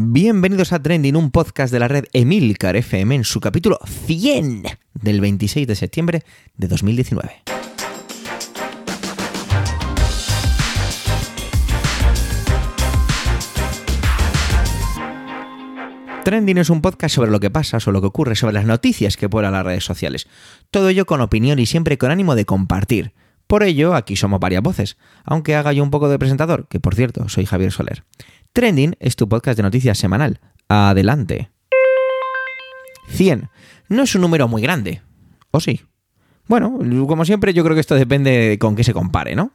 Bienvenidos a Trending, un podcast de la red Emilcar FM en su capítulo 100 del 26 de septiembre de 2019. Trending es un podcast sobre lo que pasa, sobre lo que ocurre, sobre las noticias que pueblan las redes sociales. Todo ello con opinión y siempre con ánimo de compartir. Por ello, aquí somos varias voces, aunque haga yo un poco de presentador, que por cierto, soy Javier Soler. Trending es tu podcast de noticias semanal. Adelante. 100. No es un número muy grande. ¿O sí? Bueno, como siempre, yo creo que esto depende con qué se compare, ¿no?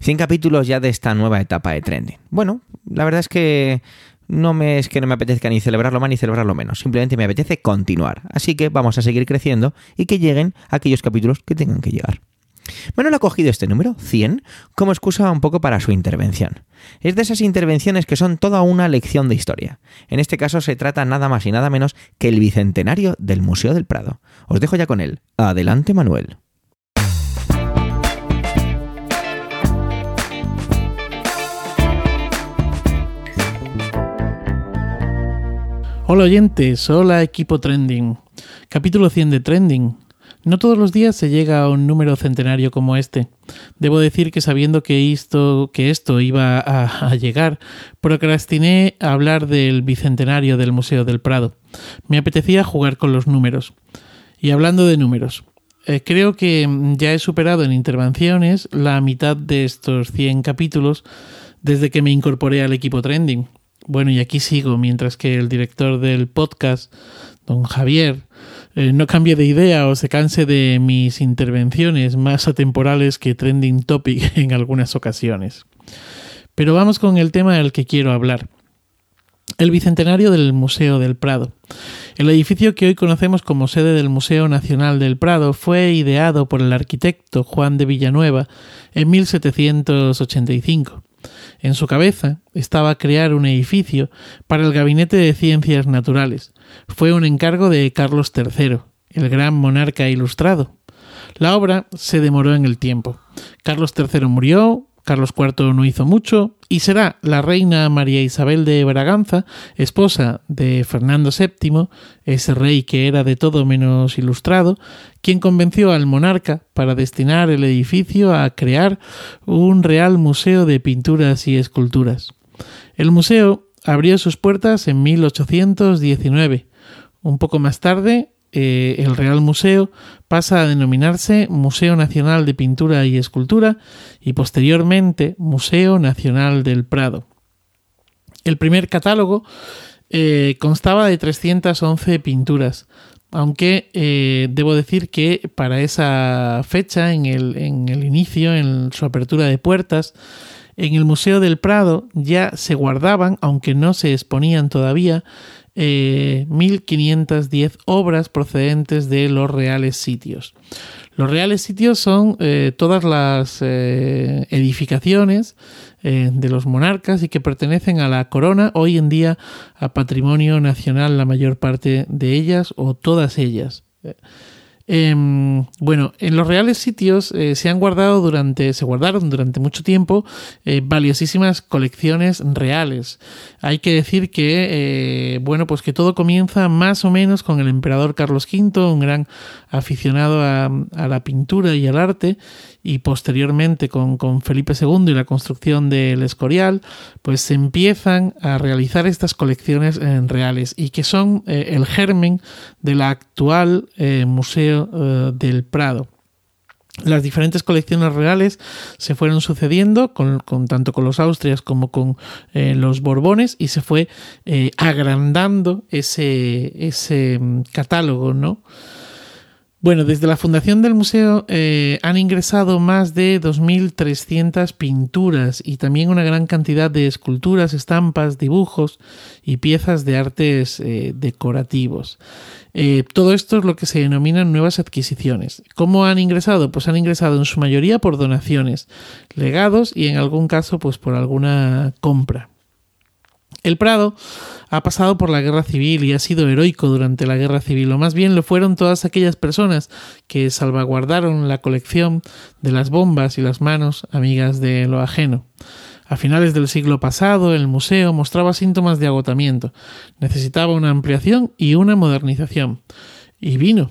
100 capítulos ya de esta nueva etapa de trending. Bueno, la verdad es que no me es que no me apetezca ni celebrarlo más ni celebrarlo menos, simplemente me apetece continuar. Así que vamos a seguir creciendo y que lleguen aquellos capítulos que tengan que llegar. Manuel ha cogido este número, 100, como excusa un poco para su intervención. Es de esas intervenciones que son toda una lección de historia. En este caso se trata nada más y nada menos que el bicentenario del Museo del Prado. Os dejo ya con él. Adelante, Manuel. Hola oyentes, hola equipo Trending. Capítulo 100 de Trending. No todos los días se llega a un número centenario como este. Debo decir que sabiendo que esto, que esto iba a, llegar, procrastiné a hablar del bicentenario del Museo del Prado. Me apetecía jugar con los números. Y hablando de números, eh, creo que ya he superado en intervenciones la mitad de estos 100 capítulos desde que me incorporé al equipo Trending. Bueno, y aquí sigo, mientras que el director del podcast, don Javier, eh, no cambie de idea o se canse de mis intervenciones más atemporales que trending topic en algunas ocasiones. Pero vamos con el tema del que quiero hablar. El bicentenario del Museo del Prado. El edificio que hoy conocemos como sede del Museo Nacional del Prado fue ideado por el arquitecto Juan de Villanueva en 1785. En su cabeza estaba crear un edificio para el Gabinete de Ciencias Naturales. Fue un encargo de Carlos III, el gran monarca ilustrado. La obra se demoró en el tiempo. Carlos III murió, Carlos IV no hizo mucho y será la reina María Isabel de Braganza, esposa de Fernando VII, ese rey que era de todo menos ilustrado, quien convenció al monarca para destinar el edificio a crear un real museo de pinturas y esculturas. El museo abrió sus puertas en 1819. Un poco más tarde, eh, el Real Museo pasa a denominarse Museo Nacional de Pintura y Escultura y posteriormente Museo Nacional del Prado. El primer catálogo eh, constaba de 311 pinturas, aunque eh, debo decir que para esa fecha, en el, en el inicio, en su apertura de puertas, en el Museo del Prado ya se guardaban, aunque no se exponían todavía, 1510 eh, obras procedentes de los reales sitios. Los reales sitios son eh, todas las eh, edificaciones de los monarcas y que pertenecen a la corona, hoy en día a patrimonio nacional la mayor parte de ellas o todas ellas. Em, bueno, en los reales sitios eh, se han guardado durante, se guardaron durante mucho tiempo eh, valiosísimas colecciones reales. Hay que decir que, eh, bueno, pues que todo comienza más o menos con el emperador Carlos V, un gran aficionado a, a la pintura y al arte, y posteriormente con, con, Felipe II y la construcción del Escorial, pues se empiezan a realizar estas colecciones reales y que son el germen del actual Museo eh, del Prado. Las diferentes colecciones reales se fueron sucediendo con, tanto con los Austrias como con eh, los Borbones y se fue eh, agrandando ese, ese mm, catálogo, ¿no? Bueno, desde la fundación del museo eh, han ingresado más de 2.300 pinturas y también una gran cantidad de esculturas, estampas, dibujos y piezas de artes eh, decorativos. Eh, todo esto es lo que se denominan nuevas adquisiciones. ¿Cómo han ingresado? Pues han ingresado en su mayoría por donaciones, legados y en algún caso pues por alguna compra. El Prado ha pasado por la guerra civil y ha sido heroico durante la guerra civil, o más bien lo fueron todas aquellas personas que salvaguardaron la colección de las bombas y las manos amigas de lo ajeno. A finales del siglo pasado, el museo mostraba síntomas de agotamiento. Necesitaba una ampliación y una modernización. Y vino.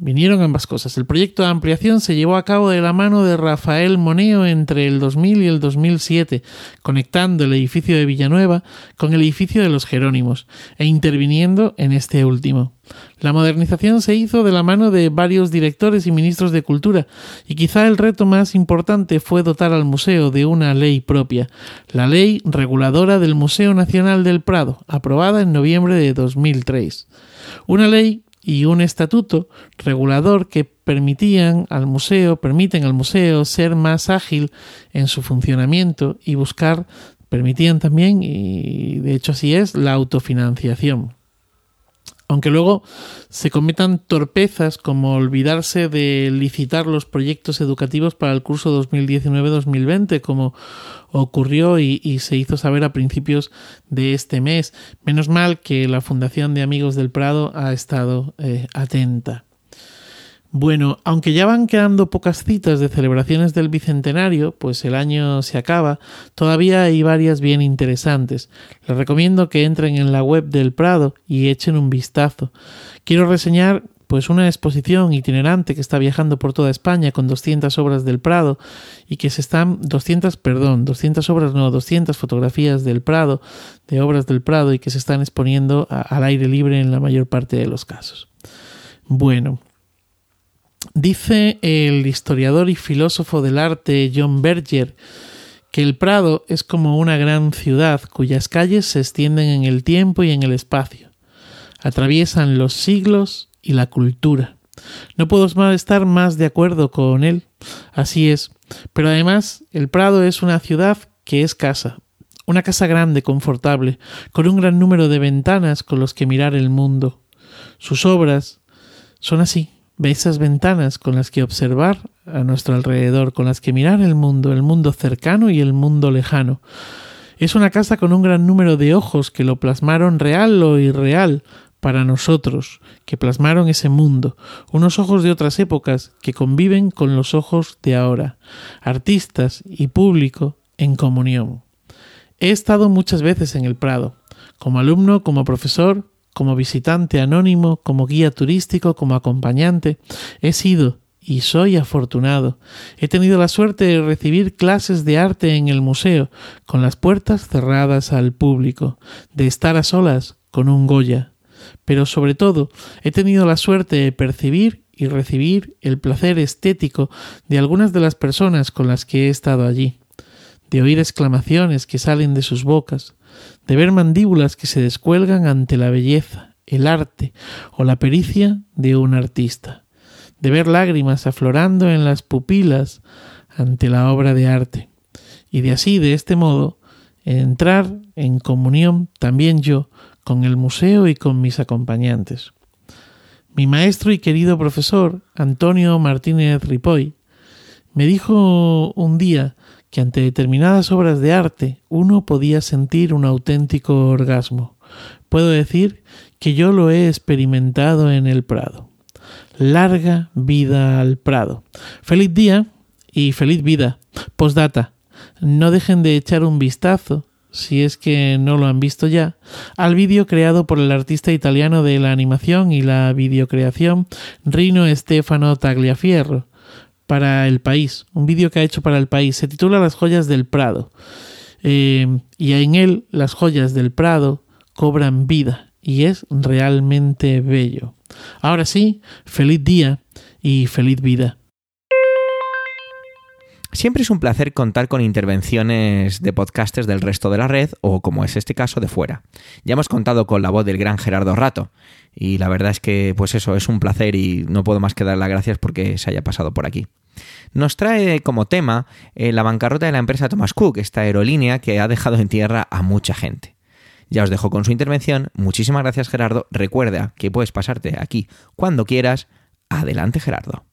Vinieron ambas cosas. El proyecto de ampliación se llevó a cabo de la mano de Rafael Moneo entre el 2000 y el 2007, conectando el edificio de Villanueva con el edificio de los Jerónimos e interviniendo en este último. La modernización se hizo de la mano de varios directores y ministros de cultura, y quizá el reto más importante fue dotar al museo de una ley propia, la ley reguladora del Museo Nacional del Prado, aprobada en noviembre de 2003. Una ley y un estatuto regulador que permitían al museo, permiten al museo ser más ágil en su funcionamiento y buscar, permitían también, y de hecho así es, la autofinanciación aunque luego se cometan torpezas como olvidarse de licitar los proyectos educativos para el curso 2019-2020, como ocurrió y, se hizo saber a principios de este mes. Menos mal que la Fundación de Amigos del Prado ha estado eh, atenta. Bueno, aunque ya van quedando pocas citas de celebraciones del Bicentenario, pues el año se acaba, todavía hay varias bien interesantes. Les recomiendo que entren en la web del Prado y echen un vistazo. Quiero reseñar pues una exposición itinerante que está viajando por toda España con 200 obras del Prado y que se están 200, perdón, 200 obras no, 200 fotografías del Prado, de obras del Prado y que se están exponiendo al aire libre en la mayor parte de los casos. Bueno, Dice el historiador y filósofo del arte John Berger que el Prado es como una gran ciudad cuyas calles se extienden en el tiempo y en el espacio. Atraviesan los siglos y la cultura. No puedo estar más de acuerdo con él. Así es. Pero además, el Prado es una ciudad que es casa. Una casa grande, confortable, con un gran número de ventanas con los que mirar el mundo. Sus obras son así, esas ventanas con las que observar a nuestro alrededor, con las que mirar el mundo, el mundo cercano y el mundo lejano. Es una casa con un gran número de ojos que lo plasmaron real o irreal para nosotros, que plasmaron ese mundo, unos ojos de otras épocas que conviven con los ojos de ahora, artistas y público en comunión. He estado muchas veces en el Prado, como alumno, como profesor, como visitante anónimo, como guía turístico, como acompañante. He sido y soy afortunado. He tenido la suerte de recibir clases de arte en el museo, con las puertas cerradas al público, de estar a solas con un Goya. Pero sobre todo, he tenido la suerte de percibir y recibir el placer estético de algunas de las personas con las que he estado allí, de oír exclamaciones que salen de sus bocas, de ver mandíbulas que se descuelgan ante la belleza, el arte o la pericia de un artista, de ver lágrimas aflorando en las pupilas ante la obra de arte, y de así, de este modo, entrar en comunión también yo con el museo y con mis acompañantes. Mi maestro y querido profesor, Antonio Martínez Ripoy, me dijo un día que ante determinadas obras de arte uno podía sentir un auténtico orgasmo. Puedo decir que yo lo he experimentado en el Prado. Larga vida al Prado. Feliz día y feliz vida. Postdata. No dejen de echar un vistazo, si es que no lo han visto ya, al vídeo creado por el artista italiano de la animación y la videocreación Rino Stefano Tagliafierro, para el país, un vídeo que ha hecho para el país. Se titula Las joyas del Prado. Eh, y en él las joyas del Prado cobran vida y es realmente bello. Ahora sí, feliz día y feliz vida. Siempre es un placer contar con intervenciones de podcasters del resto de la red o, como es este caso, de fuera. Ya hemos contado con la voz del gran Gerardo Rato y la verdad es que, pues eso, es un placer y no puedo más que dar las gracias porque se haya pasado por aquí. Nos trae como tema eh, la bancarrota de la empresa Thomas Cook, esta aerolínea que ha dejado en tierra a mucha gente. Ya os dejo con su intervención. Muchísimas gracias Gerardo. Recuerda que puedes pasarte aquí cuando quieras. Adelante Gerardo.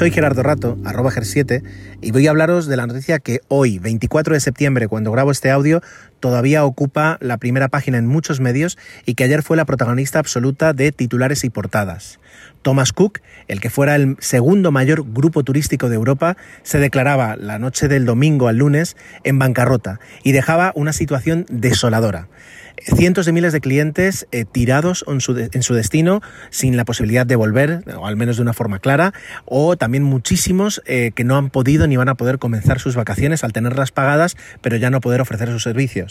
Soy Gerardo Rato, arroba ger7, y voy a hablaros de la noticia que hoy, 24 de septiembre, cuando grabo este audio, todavía ocupa la primera página en muchos medios y que ayer fue la protagonista absoluta de titulares y portadas. Thomas Cook, el que fuera el segundo mayor grupo turístico de Europa, se declaraba la noche del domingo al lunes en bancarrota y dejaba una situación desoladora cientos de miles de clientes eh, tirados en su, destino sin la posibilidad de volver, o al menos de una forma clara, o también muchísimos eh, que no han podido ni van a poder comenzar sus vacaciones al tenerlas pagadas, pero ya no poder ofrecer sus servicios.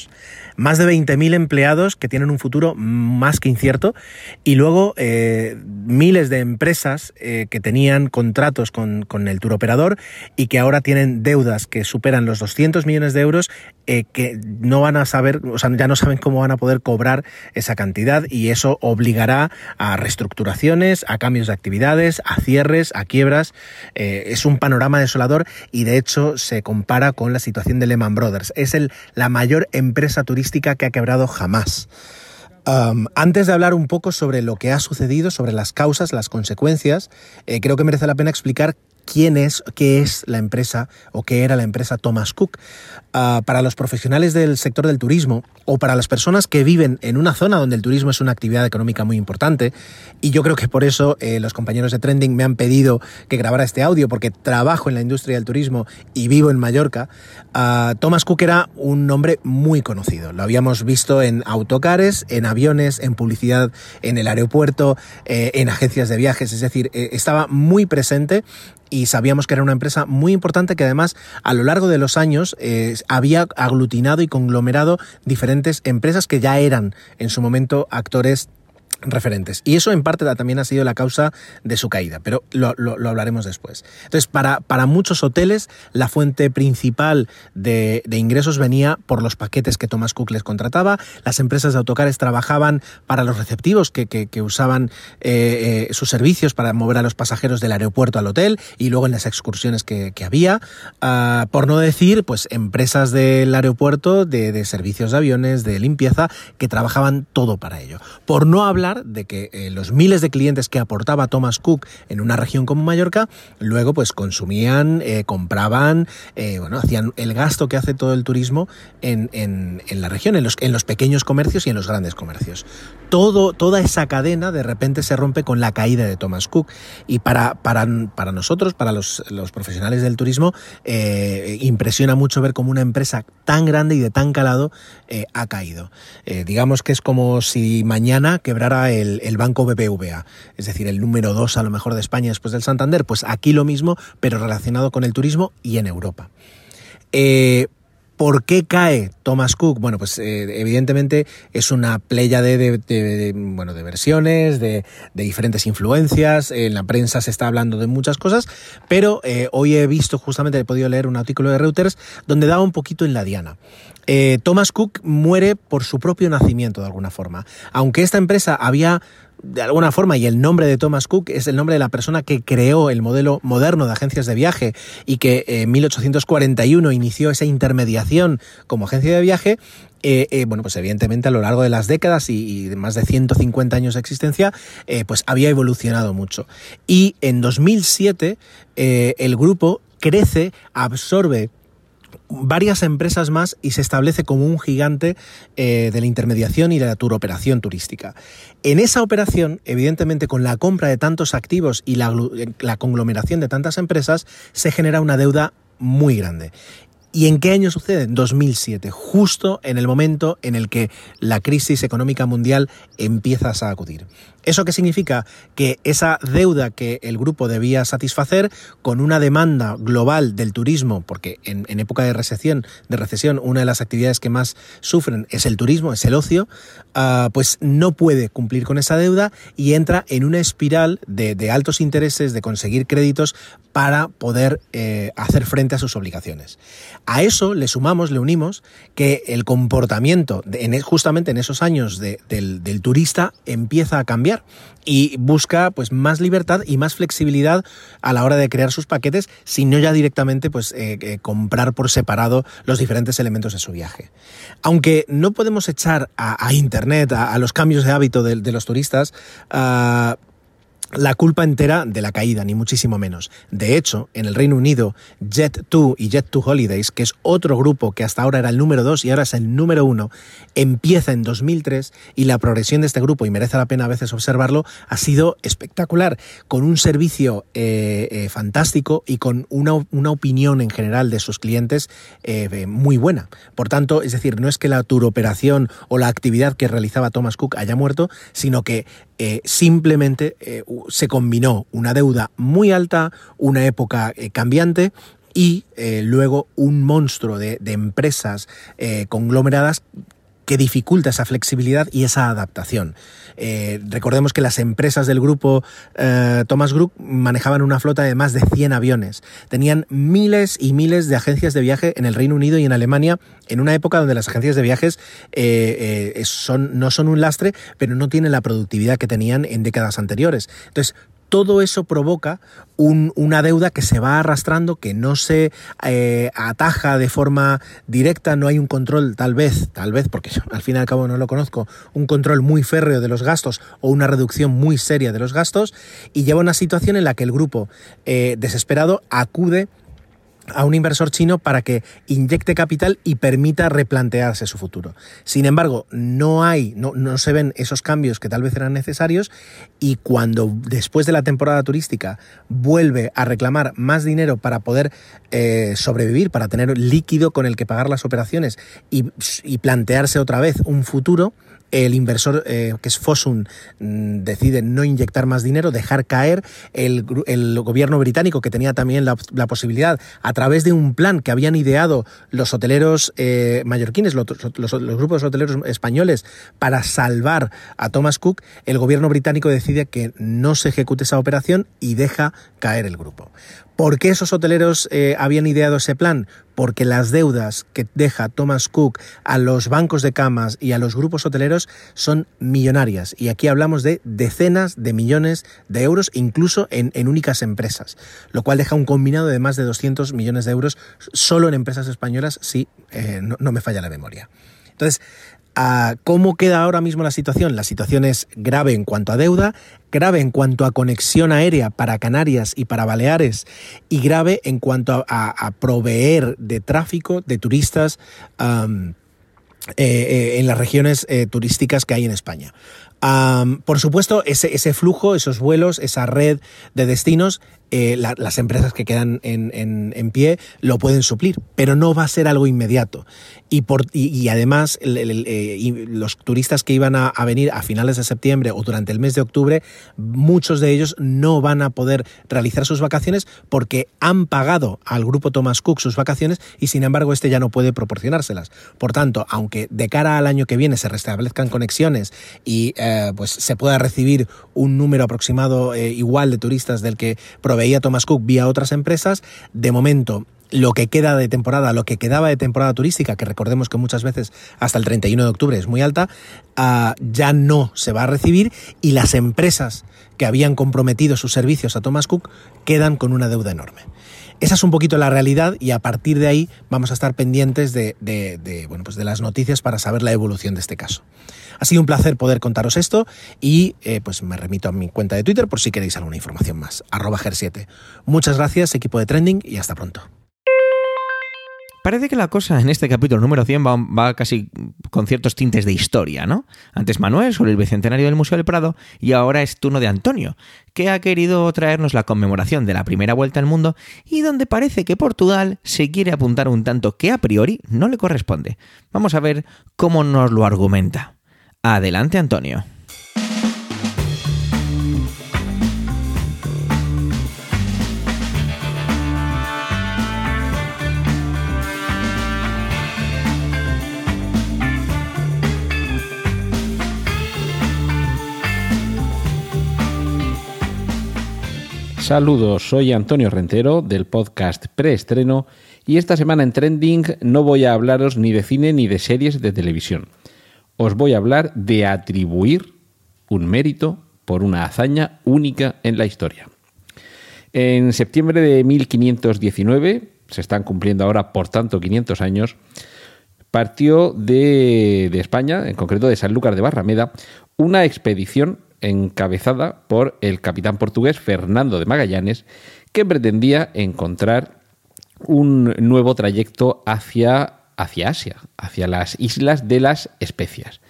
Más de 20.000 empleados que tienen un futuro más que incierto y luego eh, miles de empresas que tenían contratos con, con el tour operador y que ahora tienen deudas que superan los 200 millones de euros que no van a saber, o sea, ya no saben cómo van a poder cobrar esa cantidad y eso obligará a reestructuraciones, a cambios de actividades, a cierres, a quiebras. Eh, es un panorama desolador y de hecho se compara con la situación de Lehman Brothers. Es el, la mayor empresa turística que ha quebrado jamás. Antes de hablar un poco sobre lo que ha sucedido, sobre las causas, las consecuencias, eh, creo que merece la pena explicar quién es, qué es la empresa o qué era la empresa Thomas Cook. Ah, para los profesionales del sector del turismo o para las personas que viven en una zona donde el turismo es una actividad económica muy importante, y yo creo que por eso eh, los compañeros de Trending me han pedido que grabara este audio, porque trabajo en la industria del turismo y vivo en Mallorca, Thomas Cook era un nombre muy conocido. Lo habíamos visto en autocares, en aviones, en publicidad en el aeropuerto, eh, en agencias de viajes, es decir, eh, estaba muy presente y sabíamos que era una empresa muy importante que además a lo largo de los años eh, había aglutinado y conglomerado diferentes empresas que ya eran en su momento actores referentes. Y eso en parte también ha sido la causa de su caída, pero lo, hablaremos después. Entonces, para, muchos hoteles, la fuente principal de, ingresos venía por los paquetes que Thomas Cook les contrataba. Las empresas de autocares trabajaban para los receptivos que, usaban eh, eh, sus servicios para mover a los pasajeros del aeropuerto al hotel y luego en las excursiones que, había. Ah, por no decir, pues, empresas del aeropuerto, de servicios de aviones, de limpieza, que trabajaban todo para ello. Por no hablar de que eh, los miles de clientes que aportaba Thomas Cook en una región como Mallorca, luego pues consumían, eh, compraban, eh, bueno, hacían el gasto que hace todo el turismo en, la región, en los, en los pequeños comercios y en los grandes comercios. Todo, toda esa cadena de repente se rompe con la caída de Thomas Cook. Y para, para, para nosotros, para los, los, profesionales del turismo, impresiona mucho ver cómo una empresa tan grande y de tan calado ha caído. digamos que es como si mañana quebrara el, banco BBVA, es decir, el número dos a lo mejor de España después del Santander, pues aquí lo mismo, pero relacionado con el turismo y en Europa. Eh, ¿Por qué cae Thomas Cook? Bueno, pues eh, evidentemente es una playa de, bueno, de versiones, de, diferentes influencias. En la prensa se está hablando de muchas cosas, pero eh, hoy he visto, justamente he podido leer un artículo de Reuters donde daba un poquito en la diana. Eh, Thomas Cook muere por su propio nacimiento de alguna forma. Aunque esta empresa había de alguna forma, y el nombre de Thomas Cook es el nombre de la persona que creó el modelo moderno de agencias de viaje y que en 1841 inició esa intermediación como agencia de viaje, eh, eh, bueno, pues evidentemente a lo largo de las décadas y, de más de 150 años de existencia, pues había evolucionado mucho. Y en 2007 el grupo crece, absorbe varias empresas más y se establece como un gigante eh, de la intermediación y de la turoperación turística. En esa operación, evidentemente, con la compra de tantos activos y la, la conglomeración de tantas empresas, se genera una deuda muy grande. ¿Y en qué año sucede? En 2007, justo en el momento en el que la crisis económica mundial empieza a acudir. ¿Eso qué significa? Que esa deuda que el grupo debía satisfacer con una demanda global del turismo, porque en, época de recesión, de recesión, una de las actividades que más sufren es el turismo, es el ocio, ah, pues no puede cumplir con esa deuda y entra en una espiral de, altos intereses, de conseguir créditos para poder eh, hacer frente a sus obligaciones. A eso le sumamos, le unimos, que el comportamiento justamente en esos años del, del turista empieza a cambiar y busca pues más libertad y más flexibilidad a la hora de crear sus paquetes, sino ya directamente pues eh, eh, comprar por separado los diferentes elementos de su viaje. Aunque no podemos echar a, Internet, a, los cambios de hábito de, los turistas, ah, la culpa entera de la caída, ni muchísimo menos. De hecho, en el Reino Unido, Jet2 y Jet2 Holidays, que es otro grupo que hasta ahora era el número 2 y ahora es el número 1, empieza en 2003 y la progresión de este grupo, y merece la pena a veces observarlo, ha sido espectacular, con un servicio eh, eh, fantástico y con una, opinión en general de sus clientes eh, muy buena. Por tanto, es decir, no es que la turoperación o la actividad que realizaba Thomas Cook haya muerto, sino que simplemente se combinó una deuda muy alta, una época eh, cambiante y eh, luego un monstruo de, empresas eh, conglomeradas que dificulta esa flexibilidad y esa adaptación. recordemos que las empresas del grupo Thomas Group manejaban una flota de más de 100 aviones. Tenían miles y miles de agencias de viaje en el Reino Unido y en Alemania en una época donde las agencias de viajes eh, eh, son, no son un lastre, pero no tienen la productividad que tenían en décadas anteriores. Entonces, todo eso provoca una deuda que se va arrastrando, que no se eh, ataja de forma directa, no hay un control, tal vez, tal vez, porque yo al fin y al cabo no lo conozco, un control muy férreo de los gastos o una reducción muy seria de los gastos, y lleva una situación en la que el grupo desesperado acude a un inversor chino para que inyecte capital y permita replantearse su futuro. Sin embargo, no hay, no, no, se ven esos cambios que tal vez eran necesarios y cuando después de la temporada turística vuelve a reclamar más dinero para poder eh, sobrevivir, para tener líquido con el que pagar las operaciones y, y plantearse otra vez un futuro, el inversor eh, que es Fosun mm, decide no inyectar más dinero, dejar caer el, gobierno británico que tenía también la, posibilidad a través de un plan que habían ideado los hoteleros eh, mallorquines, los, los, grupos hoteleros españoles para salvar a Thomas Cook, el gobierno británico decide que no se ejecute esa operación y deja caer el grupo. ¿Por qué esos hoteleros eh, habían ideado ese plan? Porque las deudas que deja Thomas Cook a los bancos de camas y a los grupos hoteleros son millonarias. Y aquí hablamos de decenas de millones de euros, incluso en, únicas empresas. Lo cual deja un combinado de más de 200 millones de euros solo en empresas españolas, si eh, no, no me falla la memoria. Entonces, ¿Cómo queda ahora mismo la situación? La situación es grave en cuanto a deuda, grave en cuanto a conexión aérea para Canarias y para Baleares y grave en cuanto a, proveer de tráfico de turistas eh, eh, en las regiones eh, turísticas que hay en España. por supuesto, ese, flujo, esos vuelos, esa red de destinos eh, las empresas que quedan en, pie lo pueden suplir, pero no va a ser algo inmediato. Y, además eh, los turistas que iban a, venir a finales de septiembre o durante el mes de octubre, muchos de ellos no van a poder realizar sus vacaciones porque han pagado al grupo Thomas Cook sus vacaciones y sin embargo este ya no puede proporcionárselas. Por tanto, aunque de cara al año que viene se restablezcan conexiones y eh, pues se pueda recibir un número aproximado igual de turistas del que veía Thomas Cook vía otras empresas. De momento, lo que queda de temporada, lo que quedaba de temporada turística, que recordemos que muchas veces hasta el 31 de octubre es muy alta, ah, ya no se va a recibir y las empresas que habían comprometido sus servicios a Thomas Cook quedan con una deuda enorme. Esa es un poquito la realidad y a partir de ahí vamos a estar pendientes de, bueno, pues de las noticias para saber la evolución de este caso. Ha sido un placer poder contaros esto y eh, pues me remito a mi cuenta de Twitter por si queréis alguna información más. Arroba GER7. Muchas gracias, equipo de Trending, y hasta pronto. Parece que la cosa en este capítulo número 100 va, casi con ciertos tintes de historia, ¿no? Antes Manuel sobre el bicentenario del Museo del Prado y ahora es turno de Antonio, que ha querido traernos la conmemoración de la primera vuelta al mundo y donde parece que Portugal se quiere apuntar un tanto que a priori no le corresponde. Vamos a ver cómo nos lo argumenta. Adelante, Antonio. Saludos, soy Antonio Rentero del podcast Preestreno y esta semana en Trending no voy a hablaros ni de cine ni de series de televisión os voy a hablar de atribuir un mérito por una hazaña única en la historia. En septiembre de 1519, se están cumpliendo ahora por tanto 500 años, partió de, España, en concreto de San Sanlúcar de Barrameda, una expedición encabezada por el capitán portugués Fernando de Magallanes, que pretendía encontrar un nuevo trayecto hacia, hacia Asia, hacia las islas de las especias.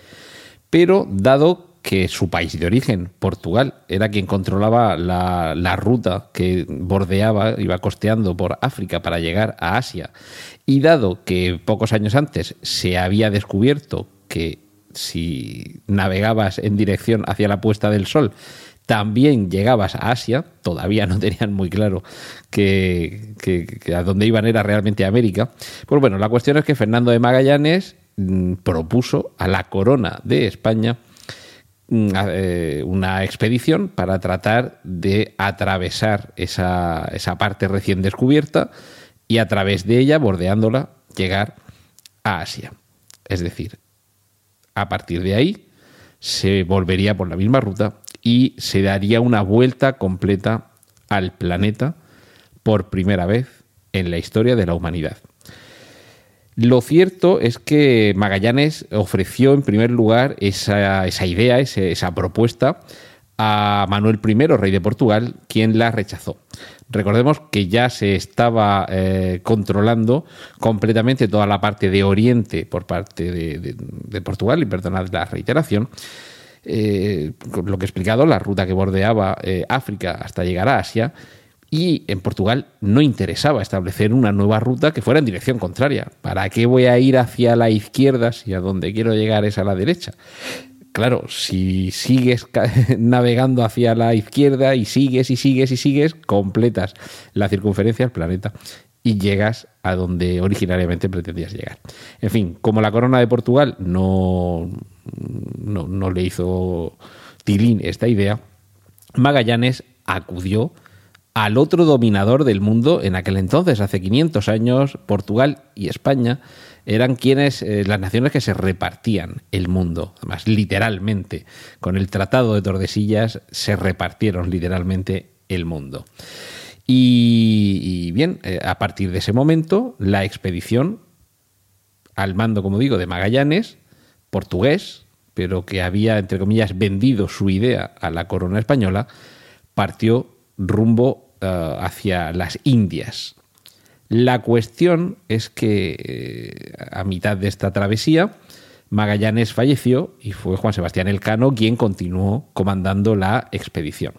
Pero dado que su país de origen, Portugal, era quien controlaba la, la, ruta que bordeaba, iba costeando por África para llegar a Asia, y dado que pocos años antes se había descubierto que si navegabas en dirección hacia la puesta del sol, también llegabas a Asia, todavía no tenían muy claro que, a dónde iban era realmente América. Pues bueno, la cuestión es que Fernando de Magallanes mm, propuso a la corona de España mm, eh, una expedición para tratar de atravesar esa, esa parte recién descubierta y a través de ella, bordeándola, llegar a Asia. Es decir, a partir de ahí se volvería por la misma ruta y se daría una vuelta completa al planeta por primera vez en la historia de la humanidad. Lo cierto es que Magallanes ofreció en primer lugar esa, idea, esa propuesta, a Manuel I, rey de Portugal, quien la rechazó. Recordemos que ya se estaba eh, controlando completamente toda la parte de Oriente por parte de, Portugal, y perdonad la reiteración. Eh, lo que he explicado, la ruta que bordeaba eh, África hasta llegar a Asia, y en Portugal no interesaba establecer una nueva ruta que fuera en dirección contraria. ¿Para qué voy a ir hacia la izquierda si a donde quiero llegar es a la derecha? Claro, si sigues navegando hacia la izquierda y sigues y sigues y sigues, completas la circunferencia del planeta y llegas a donde originariamente pretendías llegar. En fin, como la corona de Portugal no, no, no le hizo tilín esta idea, Magallanes acudió al otro dominador del mundo en aquel entonces, hace 500 años, Portugal y España, eran quienes, eh, las naciones que se repartían el mundo, además literalmente, con el Tratado de Tordesillas se repartieron literalmente el mundo. Y, bien, eh, a partir de ese momento, la expedición, al mando, como digo, de Magallanes, portugués, pero que había, entre comillas, vendido su idea a la corona española, partió rumbo eh, hacia las Indias, la cuestión es que eh, a mitad de esta travesía, Magallanes falleció y fue Juan Sebastián Elcano quien continuó comandando la expedición.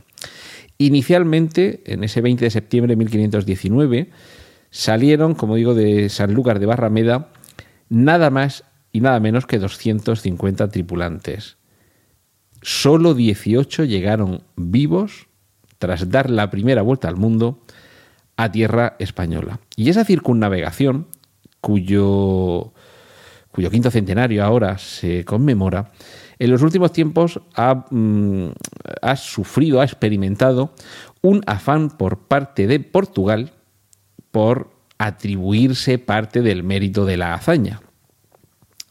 Inicialmente, en ese 20 de septiembre de 1519, salieron, como digo, de Sanlúcar de Barrameda nada más y nada menos que 250 tripulantes. Solo 18 llegaron vivos tras dar la primera vuelta al mundo a tierra española. Y esa circunnavegación, cuyo, cuyo quinto centenario ahora se conmemora, en los últimos tiempos ha, mm, ha sufrido, ha experimentado un afán por parte de Portugal por atribuirse parte del mérito de la hazaña.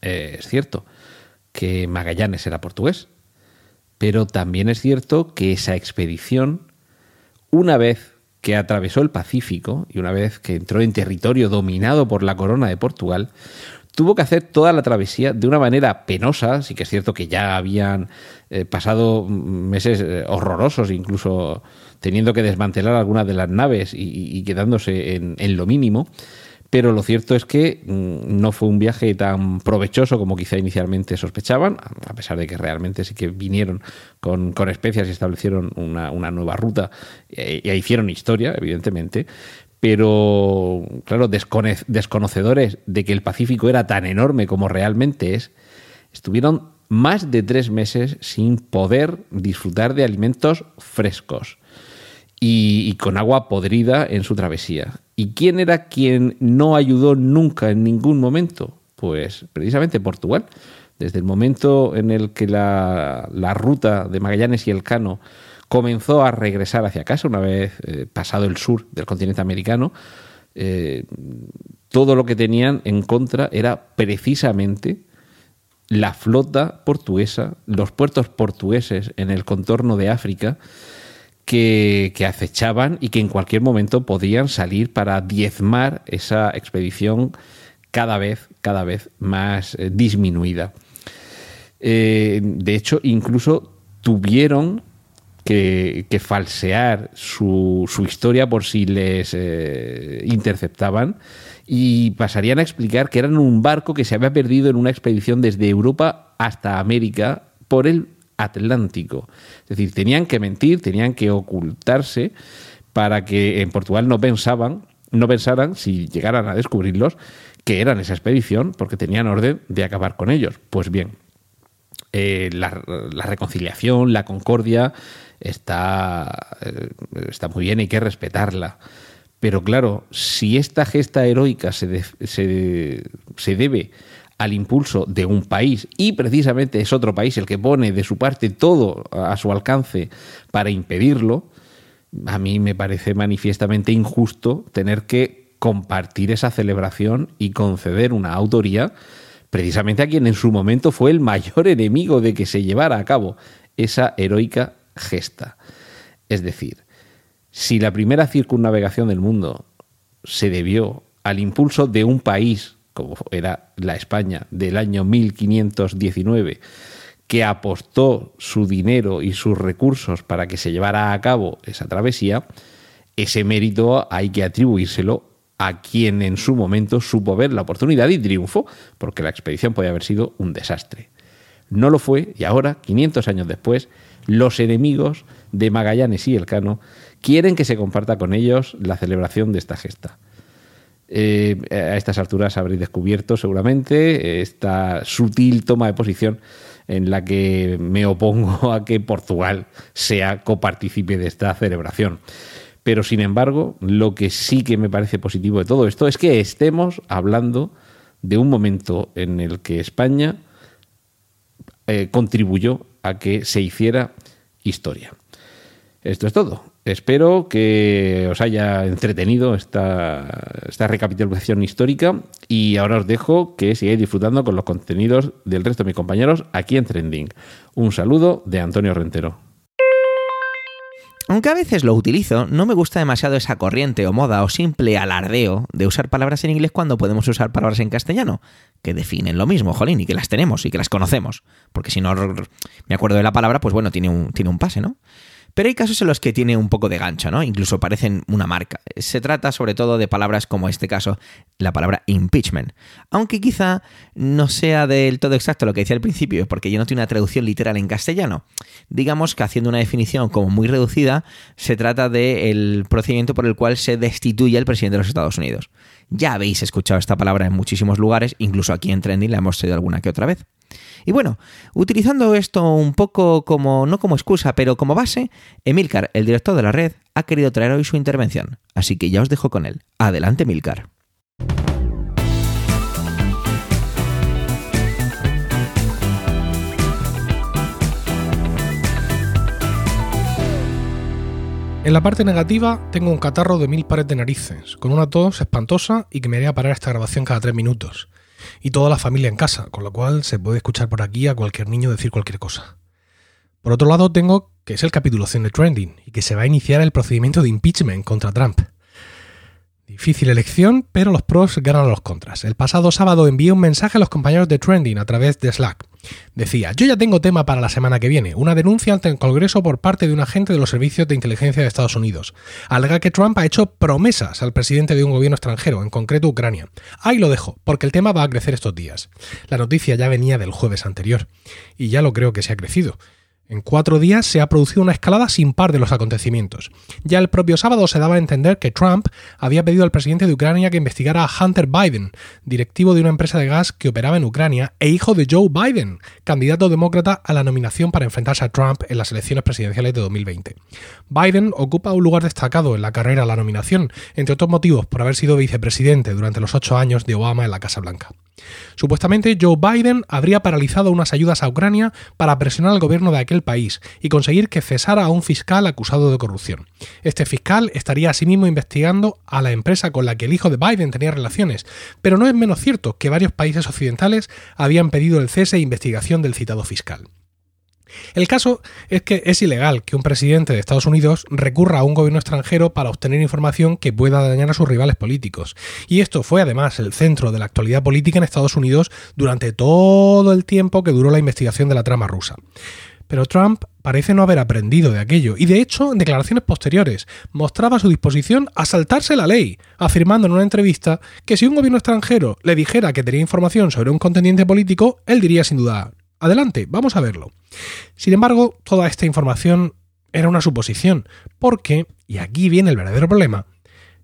Eh, es cierto que Magallanes era portugués, pero también es cierto que esa expedición, una vez que atravesó el Pacífico y una vez que entró en territorio dominado por la corona de Portugal, tuvo que hacer toda la travesía de una manera penosa, sí que es cierto que ya habían eh, pasado meses eh, horrorosos, incluso teniendo que desmantelar algunas de las naves y, quedándose en, lo mínimo, pero lo cierto es que mm, no fue un viaje tan provechoso como quizá inicialmente sospechaban, a pesar de que realmente sí que vinieron con, especias y establecieron una, nueva ruta e, e, hicieron historia, evidentemente. Pero, claro, desconocedores de que el Pacífico era tan enorme como realmente es, estuvieron más de tres meses sin poder disfrutar de alimentos frescos y, con agua podrida en su travesía. ¿Y quién era quien no ayudó nunca en ningún momento? Pues precisamente Portugal. Desde el momento en el que la, ruta de Magallanes y Elcano comenzó a regresar hacia casa, una vez eh, pasado el sur del continente americano, eh, todo lo que tenían en contra era precisamente la flota portuguesa, los puertos portugueses en el contorno de África, que, acechaban y que en cualquier momento podían salir para diezmar esa expedición cada vez, cada vez más eh, disminuida. Eh, de hecho, incluso tuvieron que, falsear su, historia por si les eh, interceptaban y pasarían a explicar que eran un barco que se había perdido en una expedición desde Europa hasta América por el Atlántico. Es decir, tenían que mentir, tenían que ocultarse para que en Portugal no pensaban, no pensaran, si llegaran a descubrirlos, que eran esa expedición, porque tenían orden de acabar con ellos. Pues bien, eh, la, reconciliación, la concordia, está, eh, está muy bien, hay que respetarla. Pero claro, si esta gesta heroica se, se, se debe al impulso de un país y precisamente es otro país el que pone de su parte todo a su alcance para impedirlo, a mí me parece manifiestamente injusto tener que compartir esa celebración y conceder una autoría precisamente a quien en su momento fue el mayor enemigo de que se llevara a cabo esa heroica gesta. Es decir, si la primera circunnavegación del mundo se debió al impulso de un país, como era la España del año 1519, que apostó su dinero y sus recursos para que se llevara a cabo esa travesía, ese mérito hay que atribuírselo a quien en su momento supo ver la oportunidad y triunfó, porque la expedición podía haber sido un desastre. No lo fue y ahora, 500 años después, los enemigos de Magallanes y Elcano quieren que se comparta con ellos la celebración de esta gesta. Eh, a estas alturas habréis descubierto seguramente esta sutil toma de posición en la que me opongo a que Portugal sea copartícipe de esta celebración. Pero sin embargo, lo que sí que me parece positivo de todo esto es que estemos hablando de un momento en el que España eh, contribuyó a que se hiciera historia. Esto es todo. Espero que os haya entretenido esta, esta recapitulación histórica y ahora os dejo que sigáis disfrutando con los contenidos del resto de mis compañeros aquí en Trending. Un saludo de Antonio Rentero. Aunque a veces lo utilizo, no me gusta demasiado esa corriente o moda o simple alardeo de usar palabras en inglés cuando podemos usar palabras en castellano, que definen lo mismo, jolín, y que las tenemos y que las conocemos. Porque si no me acuerdo de la palabra, pues bueno, tiene un, tiene un pase, ¿no? Pero hay casos en los que tiene un poco de gancho, ¿no? Incluso parecen una marca. Se trata sobre todo de palabras como este caso, la palabra impeachment. Aunque quizá no sea del todo exacto lo que decía al principio, porque yo no tengo una traducción literal en castellano. Digamos que haciendo una definición como muy reducida, se trata del procedimiento por el cual se destituye al presidente de los Estados Unidos. Ya habéis escuchado esta palabra en muchísimos lugares, incluso aquí en Trending la hemos traído alguna que otra vez. Y bueno, utilizando esto un poco como, no como excusa, pero como base, Emilcar, el director de la red, ha querido traer hoy su intervención. Así que ya os dejo con él. Adelante, Emilcar. En la parte negativa tengo un catarro de mil pares de narices, con una tos espantosa y que me haría parar esta grabación cada tres minutos y toda la familia en casa, con lo cual se puede escuchar por aquí a cualquier niño decir cualquier cosa. Por otro lado, tengo que es el capítulo 100 de Trending y que se va a iniciar el procedimiento de impeachment contra Trump. Difícil elección, pero los pros ganan a los contras. El pasado sábado envié un mensaje a los compañeros de Trending a través de Slack. Decía, yo ya tengo tema para la semana que viene, una denuncia ante el Congreso por parte de un agente de los servicios de inteligencia de Estados Unidos. Alega que Trump ha hecho promesas al presidente de un gobierno extranjero, en concreto Ucrania. Ahí lo dejo, porque el tema va a crecer estos días. La noticia ya venía del jueves anterior, y ya lo creo que se ha crecido. En cuatro días se ha producido una escalada sin par de los acontecimientos. Ya el propio sábado se daba a entender que Trump había pedido al presidente de Ucrania que investigara a Hunter Biden, directivo de una empresa de gas que operaba en Ucrania e hijo de Joe Biden, candidato demócrata a la nominación para enfrentarse a Trump en las elecciones presidenciales de 2020. Biden ocupa un lugar destacado en la carrera a la nominación, entre otros motivos por haber sido vicepresidente durante los ocho años de Obama en la Casa Blanca. Supuestamente Joe Biden habría paralizado unas ayudas a Ucrania para presionar al gobierno de aquel país y conseguir que cesara a un fiscal acusado de corrupción. Este fiscal estaría asimismo investigando a la empresa con la que el hijo de Biden tenía relaciones, pero no es menos cierto que varios países occidentales habían pedido el cese e investigación del citado fiscal. El caso es que es ilegal que un presidente de Estados Unidos recurra a un gobierno extranjero para obtener información que pueda dañar a sus rivales políticos. Y esto fue además el centro de la actualidad política en Estados Unidos durante todo el tiempo que duró la investigación de la trama rusa. Pero Trump parece no haber aprendido de aquello y de hecho en declaraciones posteriores mostraba su disposición a saltarse la ley, afirmando en una entrevista que si un gobierno extranjero le dijera que tenía información sobre un contendiente político, él diría sin duda, adelante, vamos a verlo. Sin embargo, toda esta información era una suposición, porque, y aquí viene el verdadero problema,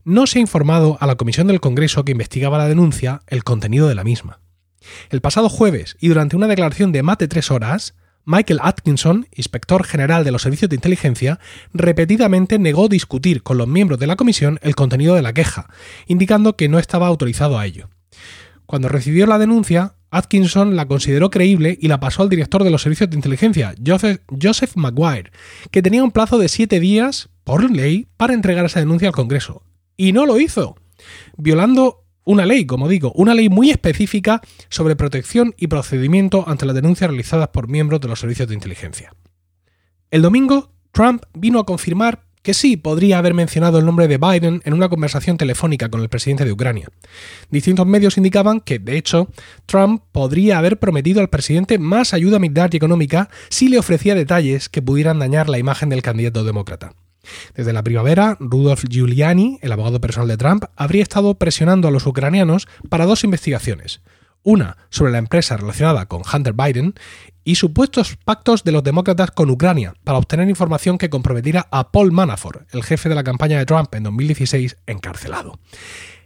no se ha informado a la comisión del Congreso que investigaba la denuncia el contenido de la misma. El pasado jueves, y durante una declaración de más de tres horas, Michael Atkinson, inspector general de los servicios de inteligencia, repetidamente negó discutir con los miembros de la comisión el contenido de la queja, indicando que no estaba autorizado a ello. Cuando recibió la denuncia, Atkinson la consideró creíble y la pasó al director de los servicios de inteligencia, Joseph, Maguire, que tenía un plazo de siete días, por ley, para entregar esa denuncia al Congreso. Y no lo hizo, violando una ley, como digo, una ley muy específica sobre protección y procedimiento ante las denuncias realizadas por miembros de los servicios de inteligencia. El domingo, Trump vino a confirmar que sí podría haber mencionado el nombre de Biden en una conversación telefónica con el presidente de Ucrania. Distintos medios indicaban que, de hecho, Trump podría haber prometido al presidente más ayuda militar y económica si le ofrecía detalles que pudieran dañar la imagen del candidato demócrata. Desde la primavera, Rudolf Giuliani, el abogado personal de Trump, habría estado presionando a los ucranianos para dos investigaciones. Una sobre la empresa relacionada con Hunter Biden y supuestos pactos de los demócratas con Ucrania para obtener información que comprometiera a Paul Manafort, el jefe de la campaña de Trump en 2016, encarcelado.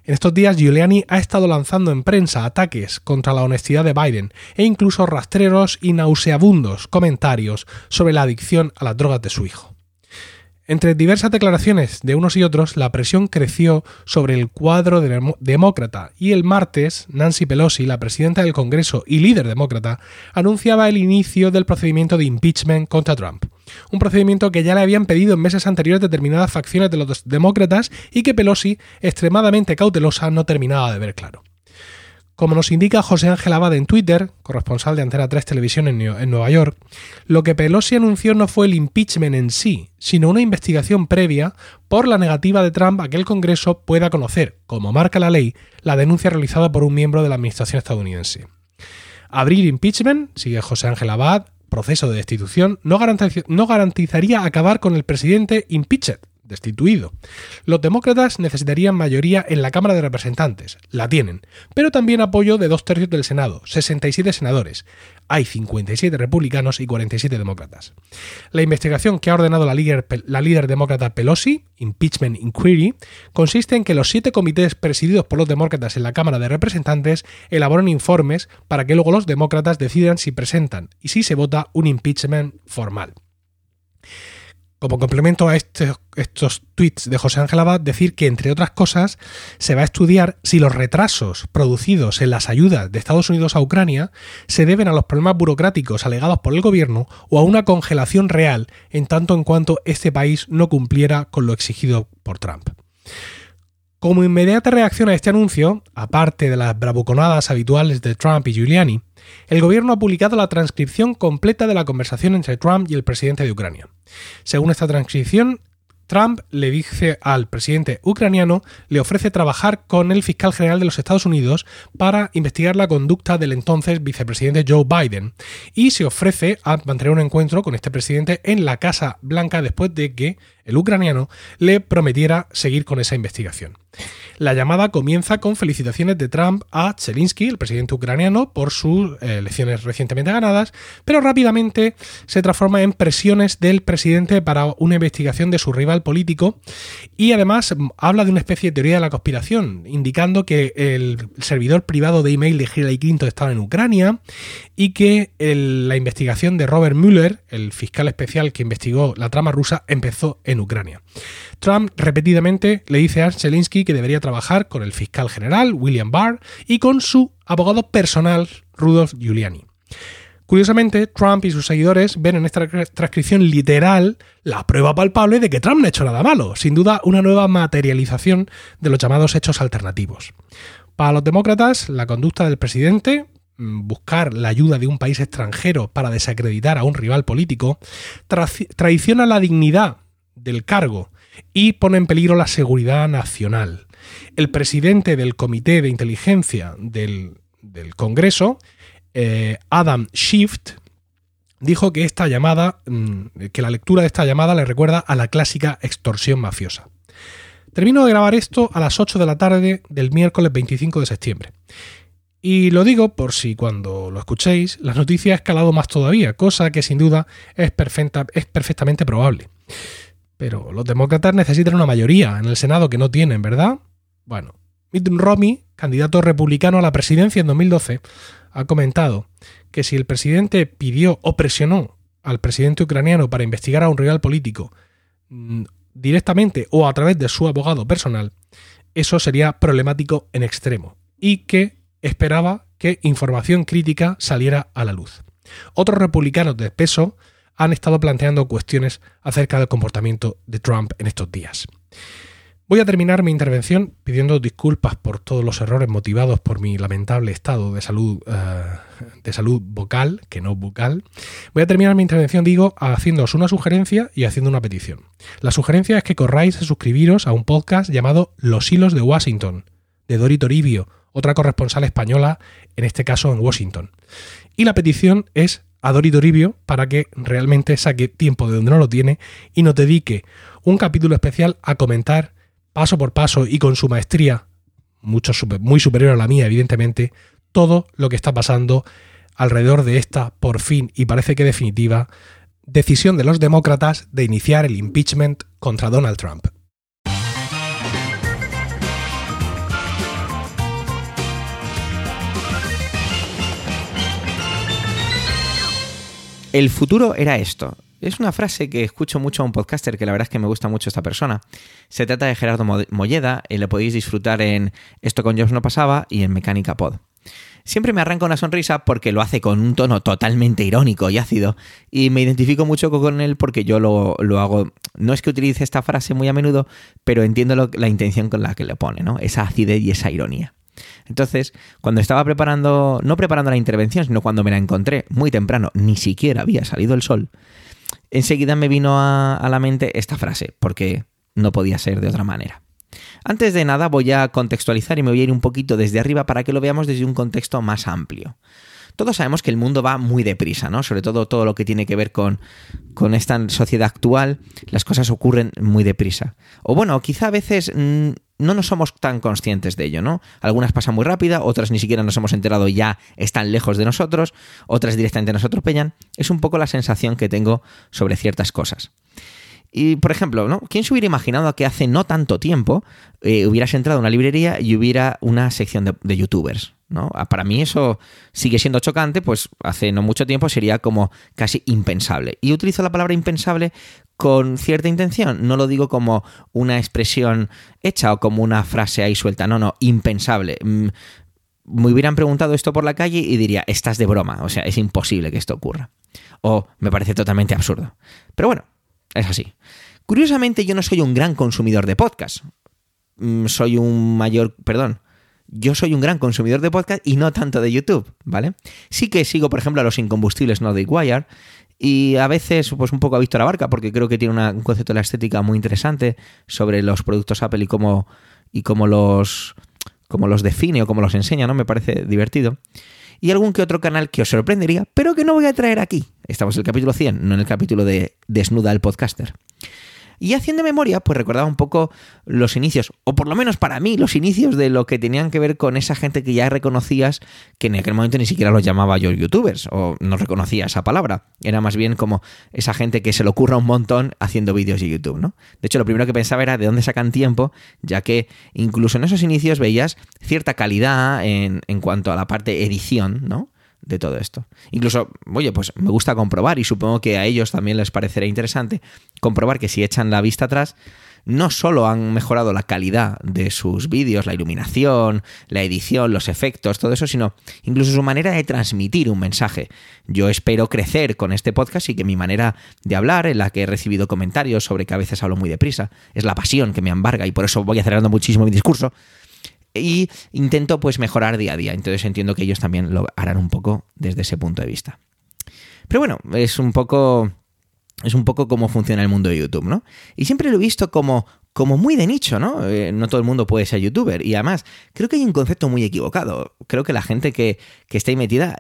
En estos días Giuliani ha estado lanzando en prensa ataques contra la honestidad de Biden e incluso rastreros y nauseabundos comentarios sobre la adicción a las drogas de su hijo. Entre diversas declaraciones de unos y otros, la presión creció sobre el cuadro demócrata y el martes Nancy Pelosi, la presidenta del Congreso y líder demócrata, anunciaba el inicio del procedimiento de impeachment contra Trump. Un procedimiento que ya le habían pedido en meses anteriores determinadas facciones de los demócratas y que Pelosi, extremadamente cautelosa, no terminaba de ver claro. Como nos indica José Ángel Abad en Twitter, corresponsal de Antena 3 Televisión en Nueva York, lo que Pelosi anunció no fue el impeachment en sí, sino una investigación previa por la negativa de Trump a que el Congreso pueda conocer, como marca la ley, la denuncia realizada por un miembro de la Administración estadounidense. Abrir impeachment, sigue José Ángel Abad, proceso de destitución, no, garantizaría acabar con el presidente impeached, destituido. Los demócratas necesitarían mayoría en la Cámara de Representantes, la tienen, pero también apoyo de dos tercios del Senado, 67 senadores. Hay 57 republicanos y 47 demócratas. La investigación que ha ordenado la líder, demócrata Pelosi, Impeachment Inquiry, consiste en que los siete comités presididos por los demócratas en la Cámara de Representantes elaboren informes para que luego los demócratas decidan si presentan y si se vota un impeachment formal. Como complemento a este, estos tweets de José Ángel Abad, decir que, entre otras cosas, se va a estudiar si los retrasos producidos en las ayudas de Estados Unidos a Ucrania se deben a los problemas burocráticos alegados por el gobierno o a una congelación real en tanto en cuanto este país no cumpliera con lo exigido por Trump. Como inmediata reacción a este anuncio, aparte de las bravuconadas habituales de Trump y Giuliani, el gobierno ha publicado la transcripción completa de la conversación entre Trump y el presidente de Ucrania. Según esta transcripción, Trump le dice al presidente ucraniano, le ofrece trabajar con el fiscal general de los Estados Unidos para investigar la conducta del entonces vicepresidente Joe Biden y se ofrece a mantener un encuentro con este presidente en la Casa Blanca después de que el ucraniano le prometiera seguir con esa investigación. La llamada comienza con felicitaciones de Trump a Zelensky, el presidente ucraniano, por sus eh, elecciones recientemente ganadas, pero rápidamente se transforma en presiones del presidente para una investigación de su rival político y además habla de una especie de teoría de la conspiración, indicando que el servidor privado de email de Hillary Clinton estaba en Ucrania y que la investigación de Robert Mueller, el fiscal especial que investigó la trama rusa, empezó en Ucrania. Trump repetidamente le dice a Zelensky que debería trabajar con el fiscal general William Barr y con su abogado personal Rudolph Giuliani. Curiosamente, Trump y sus seguidores ven en esta transcripción literal la prueba palpable de que Trump no ha hecho nada malo, sin duda una nueva materialización de los llamados hechos alternativos. Para los demócratas, la conducta del presidente, mm, buscar la ayuda de un país extranjero para desacreditar a un rival político, traiciona la dignidad del cargo y pone en peligro la seguridad nacional. El presidente del Comité de Inteligencia del, Congreso, eh, Adam Schiff, dijo que esta llamada, mm, que la lectura de esta llamada le recuerda a la clásica extorsión mafiosa. Termino de grabar esto a las 8 de la tarde del miércoles 25 de septiembre. Y lo digo por si cuando lo escuchéis, la noticia ha escalado más todavía, cosa que sin duda es, perfecta, es perfectamente probable. Pero los demócratas necesitan una mayoría en el Senado que no tienen, ¿verdad? Bueno, Mitt Romney, candidato republicano a la presidencia en 2012, ha comentado que si el presidente pidió o presionó al presidente ucraniano para investigar a un rival político mm, directamente o a través de su abogado personal, eso sería problemático en extremo y que esperaba que información crítica saliera a la luz. Otros republicanos de peso han estado planteando cuestiones acerca del comportamiento de Trump en estos días. Voy a terminar mi intervención pidiendo disculpas por todos los errores motivados por mi lamentable estado de salud, eh, de salud vocal, que no bucal. Voy a terminar mi intervención, digo, haciéndoos una sugerencia y haciendo una petición. La sugerencia es que corráis a suscribiros a un podcast llamado Los Hilos de Washington, de Dori Toribio, otra corresponsal española, en este caso en Washington. Y la petición es a Dori Toribio para que realmente saque tiempo de donde no lo tiene y nos dedique un capítulo especial a comentar paso por paso y con su maestría, mucho, muy superior a la mía, evidentemente, todo lo que está pasando alrededor de esta, por fin, y parece que definitiva, decisión de los demócratas de iniciar el impeachment contra Donald Trump. El futuro era esto. Es una frase que escucho mucho a un podcaster que la verdad es que me gusta mucho esta persona. Se trata de Gerardo Molleda y lo podéis disfrutar en Esto con Jobs no pasaba y en Mecánica Pod. Siempre me arranca una sonrisa porque lo hace con un tono totalmente irónico y ácido y me identifico mucho con él porque yo lo, hago, no es que utilice esta frase muy a menudo, pero entiendo la intención con la que le pone, ¿no? Esa acidez y esa ironía. Entonces, cuando estaba preparando, no preparando la intervención, sino cuando me la encontré muy temprano, ni siquiera había salido el sol, enseguida me vino a, la mente esta frase, porque no podía ser de otra manera. Antes de nada voy a contextualizar y me voy a ir un poquito desde arriba para que lo veamos desde un contexto más amplio. Todos sabemos que el mundo va muy deprisa, ¿no? Sobre todo todo lo que tiene que ver con, con esta sociedad actual, las cosas ocurren muy deprisa. O bueno, quizá a veces mm, no nos somos tan conscientes de ello, ¿no? Algunas pasan muy rápida, otras ni siquiera nos hemos enterado y ya están lejos de nosotros, otras directamente nos atropellan. Es un poco la sensación que tengo sobre ciertas cosas. Y, por ejemplo, ¿no? ¿quién se hubiera imaginado que hace no tanto tiempo eh, hubieras entrado a una librería y hubiera una sección de, de youtubers? ¿No? Ah, para mí eso sigue siendo chocante, pues hace no mucho tiempo sería como casi impensable. Y utilizo la palabra impensable con cierta intención. No lo digo como una expresión hecha o como una frase ahí suelta. No, no, impensable. Mm, me hubieran preguntado esto por la calle y diría, estás de broma. O sea, es imposible que esto ocurra. O me parece totalmente absurdo. Pero bueno, es así. Curiosamente, yo no soy un gran consumidor de podcast. Mm, soy un mayor, perdón, yo soy un gran consumidor de podcast y no tanto de YouTube, ¿vale? Sí que sigo, por ejemplo, a los incombustibles Nordic Wire y a veces, pues un poco a Víctor Abarca, porque creo que tiene un concepto de la estética muy interesante sobre los productos Apple y cómo, y cómo los, cómo los define o cómo los enseña, ¿no? Me parece divertido. Y algún que otro canal que os sorprendería, pero que no voy a traer aquí. Estamos en el capítulo 100, no en el capítulo de Desnuda el podcaster. Y haciendo memoria, pues recordaba un poco los inicios, o por lo menos para mí, los inicios de lo que tenían que ver con esa gente que ya reconocías que en aquel momento ni siquiera los llamaba yo youtubers, o no reconocía esa palabra. Era más bien como esa gente que se le ocurra un montón haciendo vídeos de YouTube, ¿no? De hecho, lo primero que pensaba era de dónde sacan tiempo, ya que incluso en esos inicios veías cierta calidad en, en cuanto a la parte edición, ¿no? De todo esto. Incluso, oye, pues me gusta comprobar y supongo que a ellos también les parecerá interesante comprobar que si echan la vista atrás, no solo han mejorado la calidad de sus vídeos, la iluminación, la edición, los efectos, todo eso, sino incluso su manera de transmitir un mensaje. Yo espero crecer con este podcast y que mi manera de hablar, en la que he recibido comentarios sobre que a veces hablo muy deprisa, es la pasión que me embarga y por eso voy acelerando muchísimo mi discurso, y intento pues mejorar día a día. Entonces entiendo que ellos también lo harán un poco desde ese punto de vista. Pero bueno, es un poco es un poco cómo funciona el mundo de YouTube, ¿no? Y siempre lo he visto como como muy de nicho, ¿no? Eh, no todo el mundo puede ser youtuber. Y además, creo que hay un concepto muy equivocado. Creo que la gente que, que está ahí metida,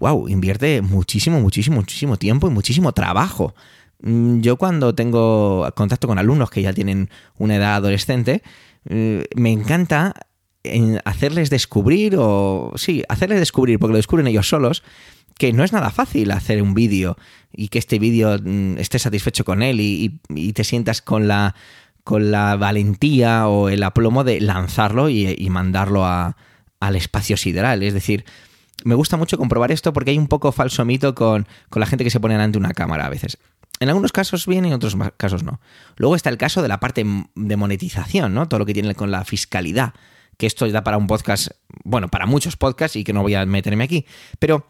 wow, invierte muchísimo, muchísimo, muchísimo tiempo y muchísimo trabajo. Mm, yo cuando tengo contacto con alumnos que ya tienen una edad adolescente, me encanta hacerles descubrir o sí, hacerles descubrir, porque lo descubren ellos solos, que no es nada fácil hacer un vídeo y que este vídeo mm, esté satisfecho con él y, te sientas con la, con la valentía o el aplomo de lanzarlo y, mandarlo al espacio sideral. Es decir, me gusta mucho comprobar esto porque hay un poco falso mito con, con la gente que se pone delante de una cámara a veces. En algunos casos bien en otros casos no. Luego está el caso de la parte de monetización, ¿no? Todo lo que tiene con la fiscalidad, que esto da para un podcast, bueno, para muchos podcasts y que no voy a meterme aquí. Pero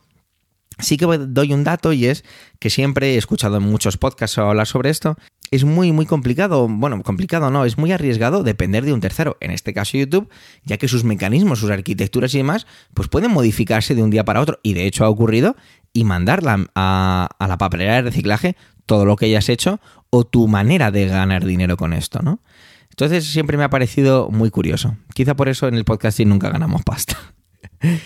Sí que doy un dato y es que siempre he escuchado en muchos podcasts hablar sobre esto. Es muy, muy complicado, bueno, complicado no, es muy arriesgado depender de un tercero, en este caso YouTube, ya que sus mecanismos, sus arquitecturas y demás, pues pueden modificarse de un día para otro, y de hecho ha ocurrido, y mandarla a, a la papelera de reciclaje todo lo que hayas hecho o tu manera de ganar dinero con esto, ¿no? Entonces siempre me ha parecido muy curioso. Quizá por eso en el podcasting nunca ganamos pasta.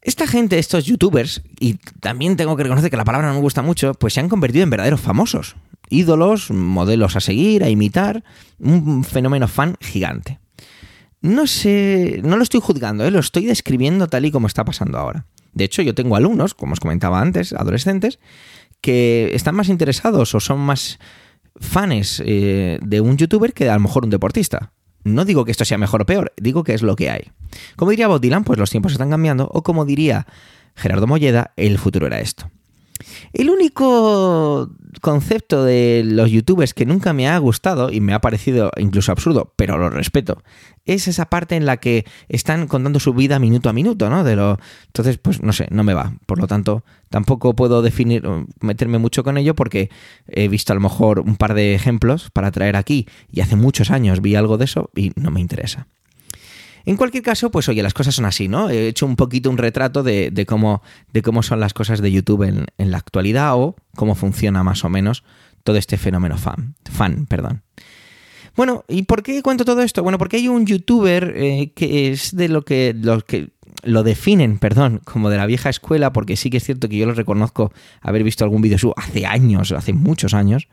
Esta gente, estos youtubers, y también tengo que reconocer que la palabra no me gusta mucho, pues se han convertido en verdaderos famosos. Ídolos, modelos a seguir, a imitar, un fenómeno fan gigante. No sé, no lo estoy juzgando, ¿eh? lo estoy describiendo tal y como está pasando ahora. De hecho, yo tengo alumnos, como os comentaba antes, adolescentes, que están más interesados o son más fans eh, de un youtuber que a lo mejor un deportista. No digo que esto sea mejor o peor, digo que es lo que hay. Como diría Bob Dylan, pues los tiempos están cambiando, o como diría Gerardo Molleda, el futuro era esto. El único concepto de los youtubers que nunca me ha gustado y me ha parecido incluso absurdo, pero lo respeto, es esa parte en la que están contando su vida minuto a minuto, ¿no? De lo entonces pues no sé, no me va. Por lo tanto, tampoco puedo definir meterme mucho con ello porque he visto a lo mejor un par de ejemplos para traer aquí y hace muchos años vi algo de eso y no me interesa. En cualquier caso, pues oye, las cosas son así, ¿no? He hecho un poquito un retrato de, cómo, de cómo son las cosas de YouTube en, la actualidad o cómo funciona más o menos todo este fenómeno fan. fan perdón. Bueno, ¿y por qué cuento todo esto? Bueno, porque hay un youtuber eh, que es de lo que, que lo definen, perdón, como de la vieja escuela, porque sí que es cierto que yo lo reconozco haber visto algún vídeo suyo hace años, hace muchos años,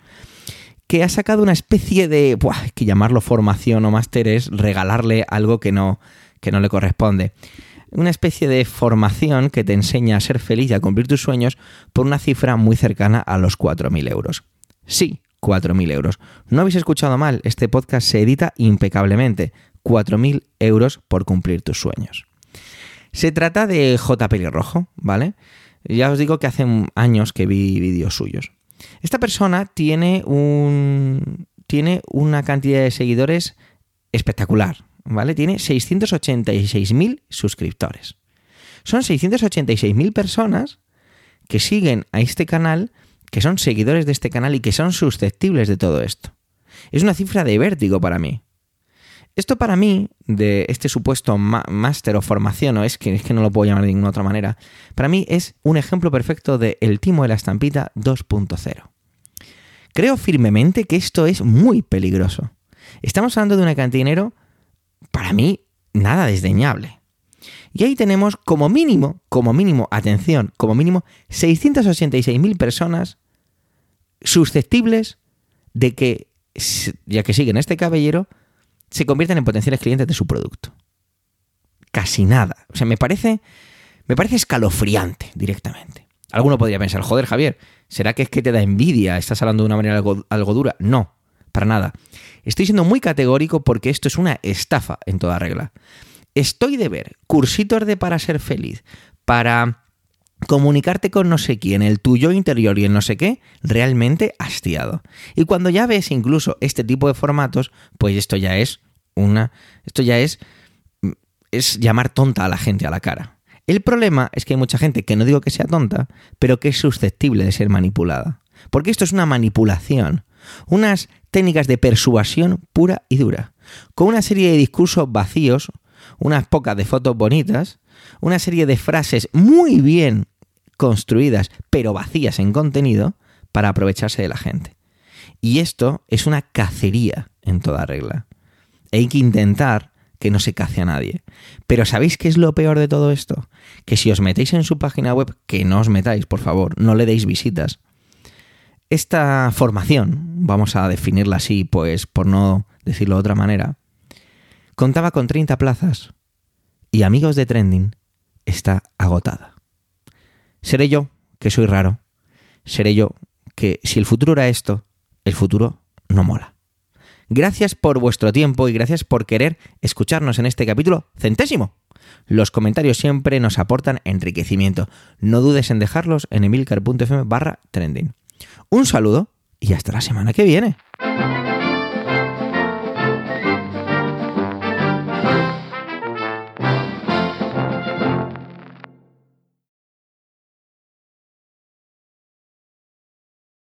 que ha sacado una especie de, buah, que llamarlo formación o máster es regalarle algo que no, que no le corresponde. Una especie de formación que te enseña a ser feliz y a cumplir tus sueños por una cifra muy cercana a los 4.000 euros. Sí, 4.000 euros. No habéis escuchado mal, este podcast se edita impecablemente. 4.000 euros por cumplir tus sueños. Se trata de J. Pelirrojo, ¿vale? Ya os digo que hace años que vi vídeos suyos. Esta persona tiene un. tiene una cantidad de seguidores espectacular, ¿vale? Tiene 686.000 suscriptores. Son 686.000 personas que siguen a este canal, que son seguidores de este canal y que son susceptibles de todo esto. Es una cifra de vértigo para mí. Esto para mí, de este supuesto máster o formación, o es que, es que no lo puedo llamar de ninguna otra manera, para mí es un ejemplo perfecto de el timo de la estampita 2.0. Creo firmemente que esto es muy peligroso. Estamos hablando de una dinero, para mí, nada desdeñable. Y ahí tenemos como mínimo, como mínimo, atención, como mínimo 686.000 personas susceptibles de que, ya que siguen este caballero, se convierten en potenciales clientes de su producto. Casi nada. O sea, me parece, me parece escalofriante directamente. Alguno podría pensar, joder, Javier, ¿será que es que te da envidia? ¿Estás hablando de una manera algo, algo dura? No, para nada. Estoy siendo muy categórico porque esto es una estafa en toda regla. Estoy de ver cursitos de para ser feliz, para comunicarte con no sé quién, el tuyo interior y el no sé qué, realmente hastiado. Y cuando ya ves incluso este tipo de formatos, pues esto ya es una. Esto ya es. es llamar tonta a la gente a la cara. El problema es que hay mucha gente que no digo que sea tonta, pero que es susceptible de ser manipulada. Porque esto es una manipulación. Unas técnicas de persuasión pura y dura. Con una serie de discursos vacíos, unas pocas de fotos bonitas, una serie de frases muy bien construidas, pero vacías en contenido, para aprovecharse de la gente. Y esto es una cacería en toda regla. Hay que intentar que no se cace a nadie. Pero ¿sabéis qué es lo peor de todo esto? Que si os metéis en su página web, que no os metáis, por favor, no le deis visitas. Esta formación, vamos a definirla así, pues por no decirlo de otra manera, contaba con 30 plazas y amigos de Trending está agotada. Seré yo, que soy raro. Seré yo, que si el futuro era esto, el futuro no mola. Gracias por vuestro tiempo y gracias por querer escucharnos en este capítulo centésimo. Los comentarios siempre nos aportan enriquecimiento. No dudes en dejarlos en emilcar.fm barra trending. Un saludo y hasta la semana que viene.